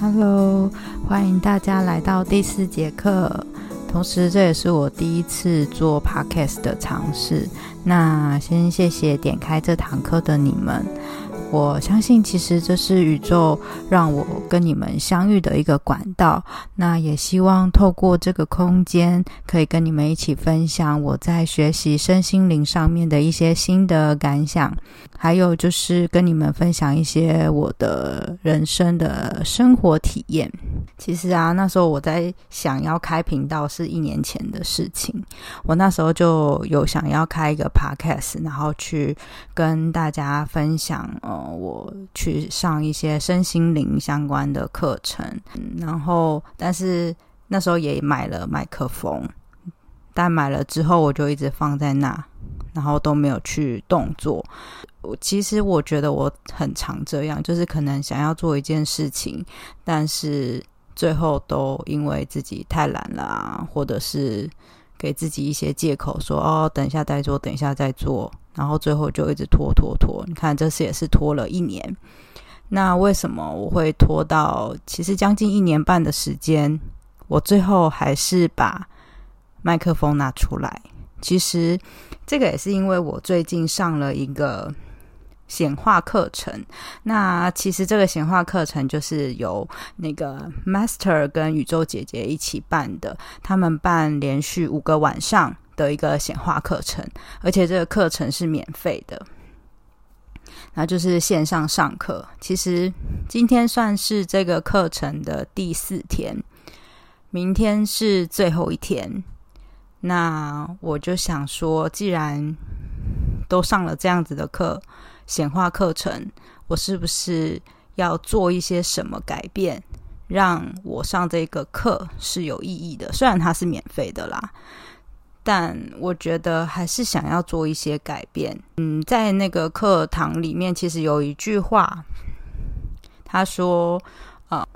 Hello，欢迎大家来到第四节课。同时，这也是我第一次做 Podcast 的尝试。那先谢谢点开这堂课的你们。我相信，其实这是宇宙让我跟你们相遇的一个管道。那也希望透过这个空间，可以跟你们一起分享我在学习身心灵上面的一些新的感想，还有就是跟你们分享一些我的人生的生活体验。其实啊，那时候我在想要开频道是一年前的事情。我那时候就有想要开一个 podcast，然后去跟大家分享。呃，我去上一些身心灵相关的课程，然后，但是那时候也买了麦克风，但买了之后我就一直放在那，然后都没有去动作。其实我觉得我很常这样，就是可能想要做一件事情，但是。最后都因为自己太懒了啊，或者是给自己一些借口说哦，等一下再做，等一下再做，然后最后就一直拖拖拖。你看这次也是拖了一年。那为什么我会拖到其实将近一年半的时间？我最后还是把麦克风拿出来。其实这个也是因为我最近上了一个。显化课程，那其实这个显化课程就是由那个 Master 跟宇宙姐姐一起办的，他们办连续五个晚上的一个显化课程，而且这个课程是免费的，那就是线上上课。其实今天算是这个课程的第四天，明天是最后一天。那我就想说，既然都上了这样子的课。显化课程，我是不是要做一些什么改变，让我上这个课是有意义的？虽然它是免费的啦，但我觉得还是想要做一些改变。嗯，在那个课堂里面，其实有一句话，他说：“啊、呃，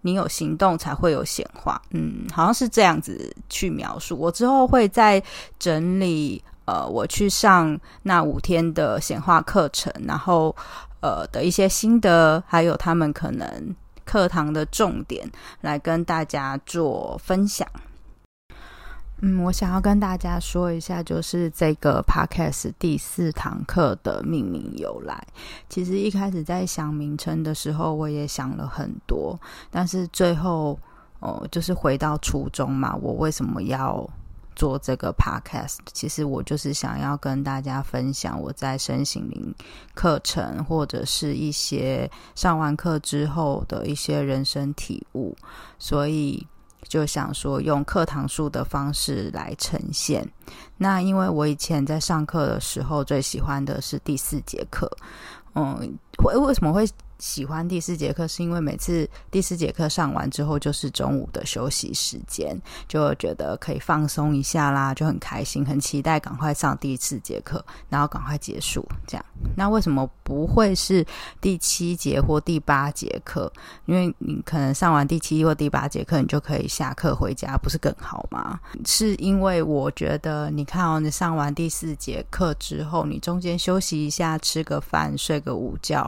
你有行动才会有显化。”嗯，好像是这样子去描述。我之后会再整理。呃，我去上那五天的显化课程，然后呃的一些心得，还有他们可能课堂的重点，来跟大家做分享。嗯，我想要跟大家说一下，就是这个 podcast 第四堂课的命名由来。其实一开始在想名称的时候，我也想了很多，但是最后哦、就是回到初衷嘛，我为什么要做这个 podcast，其实我就是想要跟大家分享我在身心灵课程或者是一些上完课之后的一些人生体悟，所以就想说用课堂数的方式来呈现。那因为我以前在上课的时候最喜欢的是第四节课，嗯，会为什么会？喜欢第四节课，是因为每次第四节课上完之后，就是中午的休息时间，就觉得可以放松一下啦，就很开心，很期待赶快上第四节课，然后赶快结束。这样，那为什么不会是第七节或第八节课？因为你可能上完第七或第八节课，你就可以下课回家，不是更好吗？是因为我觉得，你看哦，你上完第四节课之后，你中间休息一下，吃个饭，睡个午觉，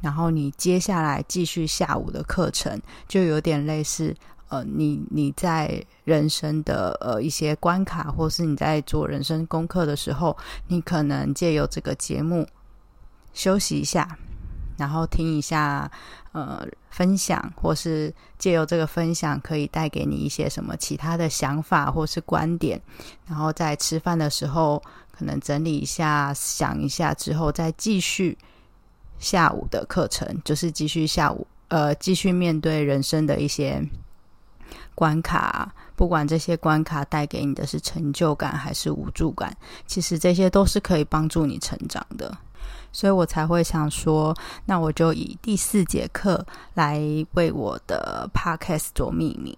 然后你。你接下来继续下午的课程，就有点类似，呃，你你在人生的呃一些关卡，或是你在做人生功课的时候，你可能借由这个节目休息一下，然后听一下呃分享，或是借由这个分享可以带给你一些什么其他的想法或是观点，然后在吃饭的时候可能整理一下，想一下之后再继续。下午的课程就是继续下午，呃，继续面对人生的一些关卡，不管这些关卡带给你的是成就感还是无助感，其实这些都是可以帮助你成长的，所以我才会想说，那我就以第四节课来为我的 podcast 做命名。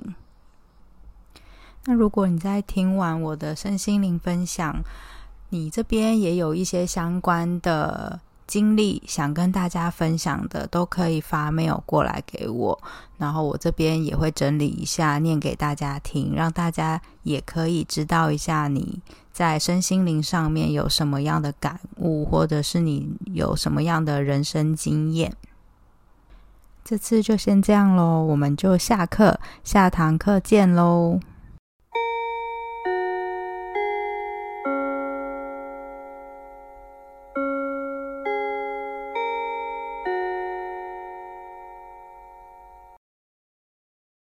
那如果你在听完我的身心灵分享，你这边也有一些相关的。经历想跟大家分享的，都可以发 mail 过来给我，然后我这边也会整理一下，念给大家听，让大家也可以知道一下你在身心灵上面有什么样的感悟，或者是你有什么样的人生经验。这次就先这样喽，我们就下课，下堂课见喽。